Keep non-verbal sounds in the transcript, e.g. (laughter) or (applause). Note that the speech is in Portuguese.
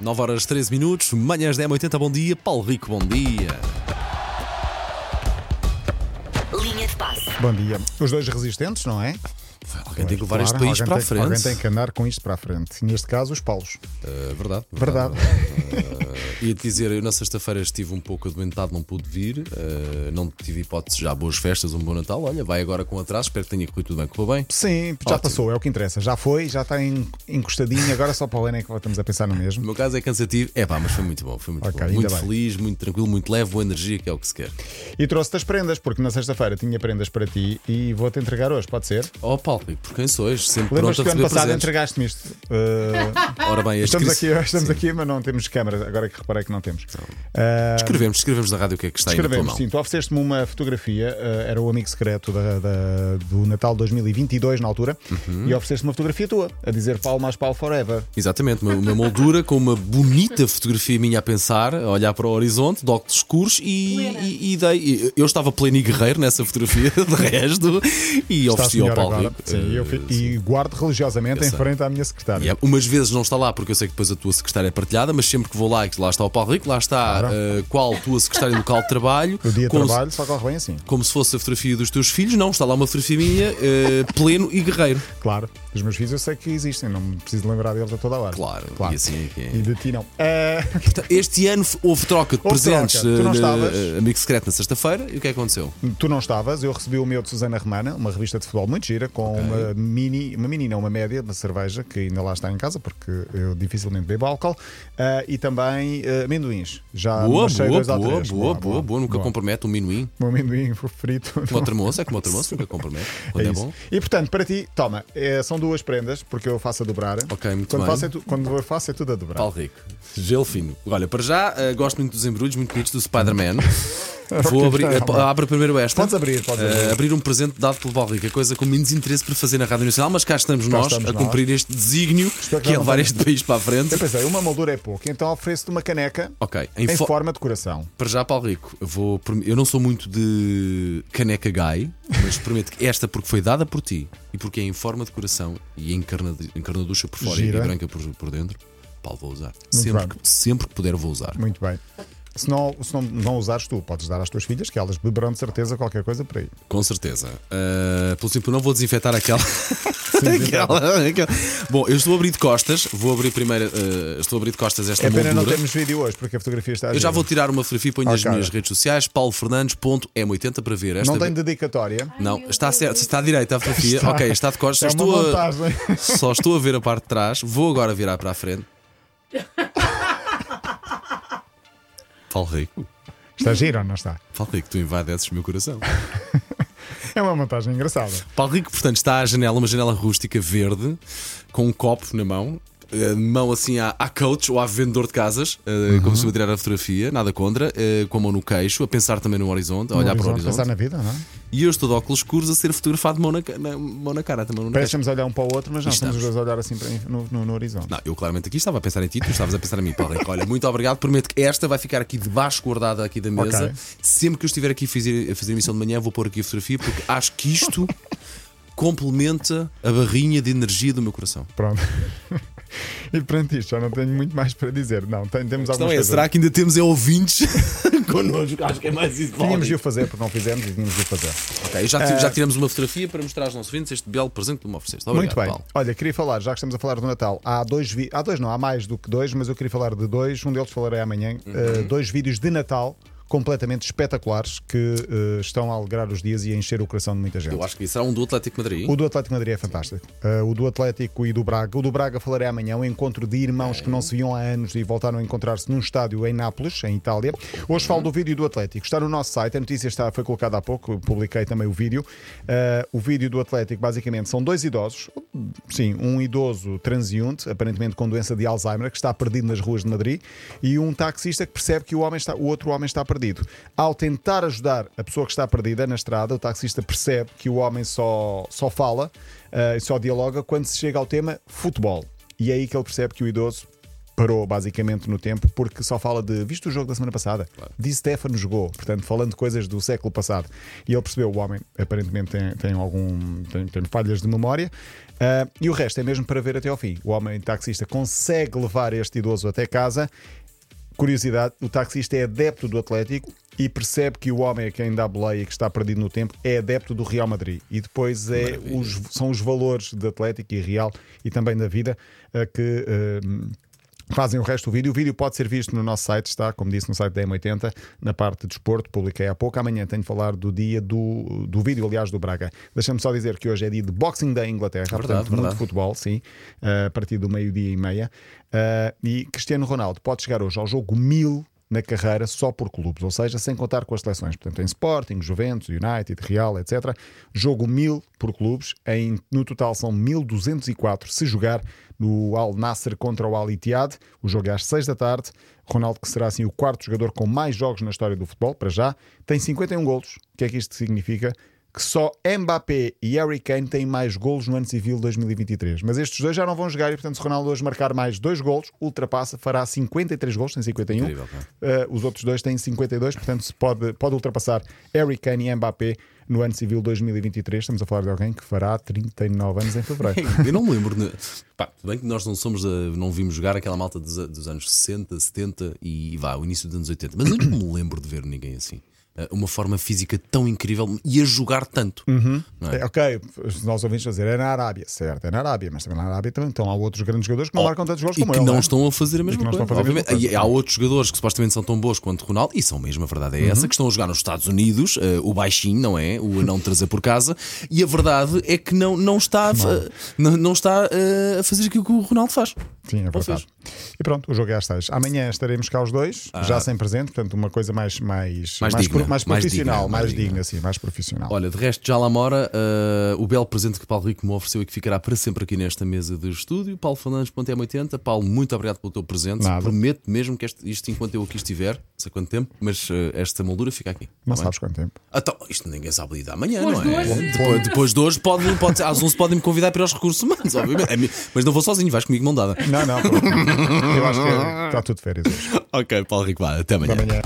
9 horas 13 minutos, manhãs 10 80 bom dia. Paulo Rico, bom dia. Linha de passe. Bom dia. Os dois resistentes, não é? Alguém tem que levar Claro, este país para a frente. Alguém tem que andar com isto para a frente. Neste caso, os Paulos. Uh, verdade. Verdade. Uh, Ia-te dizer, eu na sexta-feira estive um pouco adoentado, não pude vir. uh, não tive hipótese já. Boas festas, um bom Natal. Olha, vai agora com atraso. Espero que tenha corrido tudo bem. Correu bem? Sim, já Ótimo. passou, é o que interessa. Já foi, já está en- encostadinho. Agora só para o ano é que estamos a pensar no No mesmo. meu caso é cansativo. É pá, mas foi muito bom. Foi muito Ok, bom. Muito bem. feliz, muito tranquilo, muito leve, boa energia, que é o que se quer. E trouxe-te as prendas, porque na sexta-feira tinha prendas para ti e vou-te entregar hoje, pode ser? Oh, Paulo, Rico, por quem sois? Sempre Lembras pronto que a ano receber passado presentes. entregaste-me isto? Uh, Ora bem, (laughs) este estamos aqui, estamos Sim. aqui, mas não temos câmara. Agora que reparei que não temos. Uh, Escrevemos, escrevemos na rádio o que é que está aí na tua Escrevemos, mão. sim. Tu ofereceste-me uma fotografia, eh, era o amigo secreto da- da- do Natal 2022, na altura, Uhum. e ofereceste-me uma fotografia tua, a dizer Paulo mais Paulo Forever. Exatamente, uma, uma moldura com uma bonita fotografia minha a pensar, a olhar para o horizonte, de óculos escuros e, e, e dei. Eu estava pleno e guerreiro nessa fotografia, (laughs) de resto, e ofereci ao Paulo. Sim, eu Eh, sim. e guardo religiosamente Eu em frente à minha secretária. É, umas vezes não está lá, porque eu sei que depois a tua secretária é partilhada, mas sempre que vou lá e que lá está o Paulo Rico, lá está Claro. eh, qual tua secretária local de trabalho, O dia de como, se- trabalho só corre bem assim. como se fosse a fotografia dos teus filhos. Não, está lá uma fotografia minha, eh, pleno e guerreiro. Claro, dos meus filhos eu sei que existem, não me preciso lembrar deles a toda a hora. Claro, Claro. e assim é é. E de ti não. Eh, Este ano houve troca de Houve presentes, troca. Tu não estavas? amigo secreto na sexta-feira, e o que é que aconteceu? tu não estavas, eu recebi o meu de Susana Romana, uma revista de futebol muito gira, com Uma mini, uma mini, não, uma média, uma cerveja, que ainda lá está em casa, porque eu dificilmente bebo álcool, eh, e também eh, amendoins. Já Boa, boa, dois boa, três. boa, boa, boa, nunca compromete um minuim. Um amendoim frito. Como o termoço, é como o termoço, nunca compromete. Quando é, É bom. E portanto, para ti, toma, eh, são duas prendas, porque eu faço a dobrar. Ok, muito quando bem. Faço é tu- quando eu faço é tudo a dobrar. Paulo Rico, gelo fino. Olha, para já, eh, gosto muito dos embrulhos, muito bonitos do Spider-Man. (laughs) Vou abrir, bom. abre primeiro esta. Podes abrir, podes Eh, abrir. abrir um presente dado pelo Paulo Rico, é coisa com menos interesse para fazer na Rádio Nacional, mas cá estamos nós estamos a nós. cumprir este desígnio Espero que é levar este país para a frente. Eu pensei, uma moldura é pouco, então ofereço-te uma caneca Ok, em em fo- forma de coração. Para já, Paulo Rico, eu vou, eu não sou muito de caneca guy, mas prometo que esta, porque foi dada por ti e porque é em forma de coração e encarna, encarnaducha por fora Gira. e branca por, por dentro, Paulo, vou usar. Muito Sempre bem. que, sempre que puder, vou usar. Muito bem. Se não, se não, não usares tu, podes dar às tuas filhas, que elas beberão de certeza qualquer coisa por aí. Com certeza. Uh, pelo simples, não vou desinfetar aquela. (laughs) aquela, aquela. Bom, eu estou a abrir de costas. Vou abrir primeiro. uh, estou a abrir de costas esta É pena não moldura. termos vídeo hoje, porque a fotografia está a Eu já vou tirar uma fotografia e ponho nas Ok. minhas redes sociais. paulofernandes.m80 para ver. Esta Não tem dedicatória. Não, está certo, está à direita a fotografia. Está. Ok, está de costas. É Só estou, a, só estou a ver a parte de trás. Vou agora virar para a frente. (laughs) Paulo Rico, Está giro ou não está? Paulo Rico, tu invades o meu coração. (laughs) É uma montagem engraçada. Paulo Rico, portanto, está à janela, uma janela rústica verde, com um copo na mão. eh, Mão assim à, à coach ou à vendedor de casas, eh, Uhum. como se eu tirar a fotografia, nada contra, eh, com a mão no queixo, a pensar também no horizonte, a olhar para o horizonte, horizonte. Pensar na vida, não é? E eu estou de óculos escuros a ser fotografado, mão na, na- mão na cara, também mão na Parece que testa. estamos a olhar um para o outro, mas não, estamos os dois a olhar assim para- no, no- no horizonte. Não, eu claramente aqui estava a pensar em ti, tu estavas a pensar em mim, Paulo. Olha, muito obrigado, prometo que esta vai ficar aqui debaixo guardada aqui da mesa. Ok. Sempre que eu estiver aqui a fazer, a fazer emissão de manhã, vou pôr aqui a fotografia, porque acho que isto (laughs) complementa a barrinha de energia do meu coração. Pronto. (laughs) e perante isto, já não tenho muito mais para dizer. Não, tem- temos algumas é, coisas. será que ainda temos é, ouvintes (laughs) connosco? Acho que é mais isso. Tínhamos de o fazer porque não fizemos e tínhamos de o fazer. Ok, já, ti- já tiramos uma fotografia para mostrar aos nossos ouvintes este belo presente que me ofereceste. Obrigado, Muito bem. Paulo. Olha, queria falar, já que estamos a falar do Natal, há dois vi- há dois, não, há mais do que dois, mas eu queria falar de dois. Um deles falarei amanhã. Uhum. eh, dois vídeos de Natal completamente espetaculares que eh, estão a alegrar os dias e a encher o coração de muita gente. Eu acho que será um do Atlético Madrid. O do Atlético Madrid é fantástico. Uh, o do Atlético e do Braga. O do Braga falarei amanhã. O encontro de irmãos que não se viam há anos e voltaram a encontrar-se num estádio em Nápoles, em Itália. Hoje falo do vídeo do Atlético. Está no nosso site. A notícia está, foi colocada há pouco. Publiquei também o vídeo. Uh, o vídeo do Atlético, basicamente, são dois idosos. Sim, um idoso transeunte, aparentemente com doença de Alzheimer, que está perdido nas ruas de Madrid, e um taxista que percebe que o, homem está, o outro homem está perdido. Ao tentar ajudar a pessoa que está perdida na estrada, o taxista percebe que o homem só, só fala eh, e só dialoga quando se chega ao tema futebol. E é aí que ele percebe que o idoso parou basicamente no tempo porque só fala de visto o jogo da semana passada, Di Stefano jogou, portanto, falando de coisas do século passado. E ele percebeu: o homem aparentemente tem, tem algum tem, tem falhas de memória. Uh, e o resto é mesmo para ver até ao fim. O homem taxista consegue levar este idoso até casa. Curiosidade: o taxista é adepto do Atlético e percebe que o homem a quem dá boleia que está perdido no tempo é adepto do Real Madrid. E depois é os, são os valores de Atlético e Real e também da vida que. Uh, fazem o resto do vídeo. O vídeo pode ser visto no nosso site, está, como disse, no site da M80, na parte de desporto, publiquei há pouco. Amanhã tenho de falar do dia do, do vídeo, aliás, do Braga. Deixa-me só dizer que hoje é dia de Boxing em Inglaterra, Verdade, portanto, verdade. muito futebol, sim, eh, a partir do meio-dia e meia. Eh, e Cristiano Ronaldo pode chegar hoje ao jogo 1000 na carreira só por clubes, ou seja, sem contar com as seleções. Portanto, em Sporting, Juventus, United, Real, etc. Jogo 1000 por clubes, em, no total são 1204 se jogar no Al Nasser contra o Al Ittihad. O jogo é às 6 da tarde. Ronaldo, que será assim o quarto jogador com mais jogos na história do futebol, para já, tem 51 golos. O que é que isto significa? Que só Mbappé e Harry Kane têm mais golos no ano civil 2023. Mas estes dois já não vão jogar e, portanto, se Ronaldo hoje marcar mais dois golos, ultrapassa, fará 53 golos, tem 51. Incrível. Uh, os outros dois têm 52, portanto, se pode, pode ultrapassar Harry Kane e Mbappé no ano civil 2023. Estamos a falar de alguém que fará 39 anos em fevereiro. (laughs) Eu não me lembro. Pá, bem que nós não somos da- não vimos jogar aquela malta dos, dos anos 60, 70 e vá, o início dos anos 80. Mas eu não me lembro de ver ninguém assim. Eh, Uma forma física tão incrível e a jogar tanto. Não é? É, ok, os nossos ouvintes vão dizer é na Arábia, certo, é na Arábia, mas também na Arábia também estão há outros grandes jogadores que não marcam tantos gols Oh, como que ele. não é? estão a fazer a que mesma não coisa. estão a fazer a mesma obviamente. coisa. E há outros jogadores que supostamente são tão bons quanto Ronaldo, e são mesmo, a verdade é essa, Uhum. que estão a jogar nos Estados Unidos, eh, o baixinho, não é? O a não trazer por casa, e a verdade é que não, não está, a, não, não está eh, a fazer aquilo que o Ronaldo faz. Sim, é verdade. seja- E pronto, o jogo é às seis. Amanhã estaremos cá os dois, já sem presente, portanto, uma coisa mais, mais, Ah. Mais digna, pro- mais mais profissional, digna, mais, mais digna, digna. sim, mais profissional. Olha, de resto, já lá mora eh, o belo presente que Paulo Rico me ofereceu e que ficará para sempre aqui nesta mesa de estúdio. Paulo Fernandes.m80. Paulo, muito obrigado pelo teu presente. Nada. Prometo mesmo que este- isto, enquanto eu aqui estiver, não sei quanto tempo, mas eh, esta moldura fica aqui. não Tá bem? sabes quanto tempo. Então, isto ninguém sabe lidar amanhã, Depois não é? hoje. Depois, depois de hoje, pode, pode, às 11 podem me convidar para ir aos recursos humanos, (laughs) obviamente. É Mas não vou sozinho, vais comigo mão dada. Não, não, pronto. eu acho que está tudo férias hoje. Ok, Paulo Rico, vá, até amanhã. Amanhã.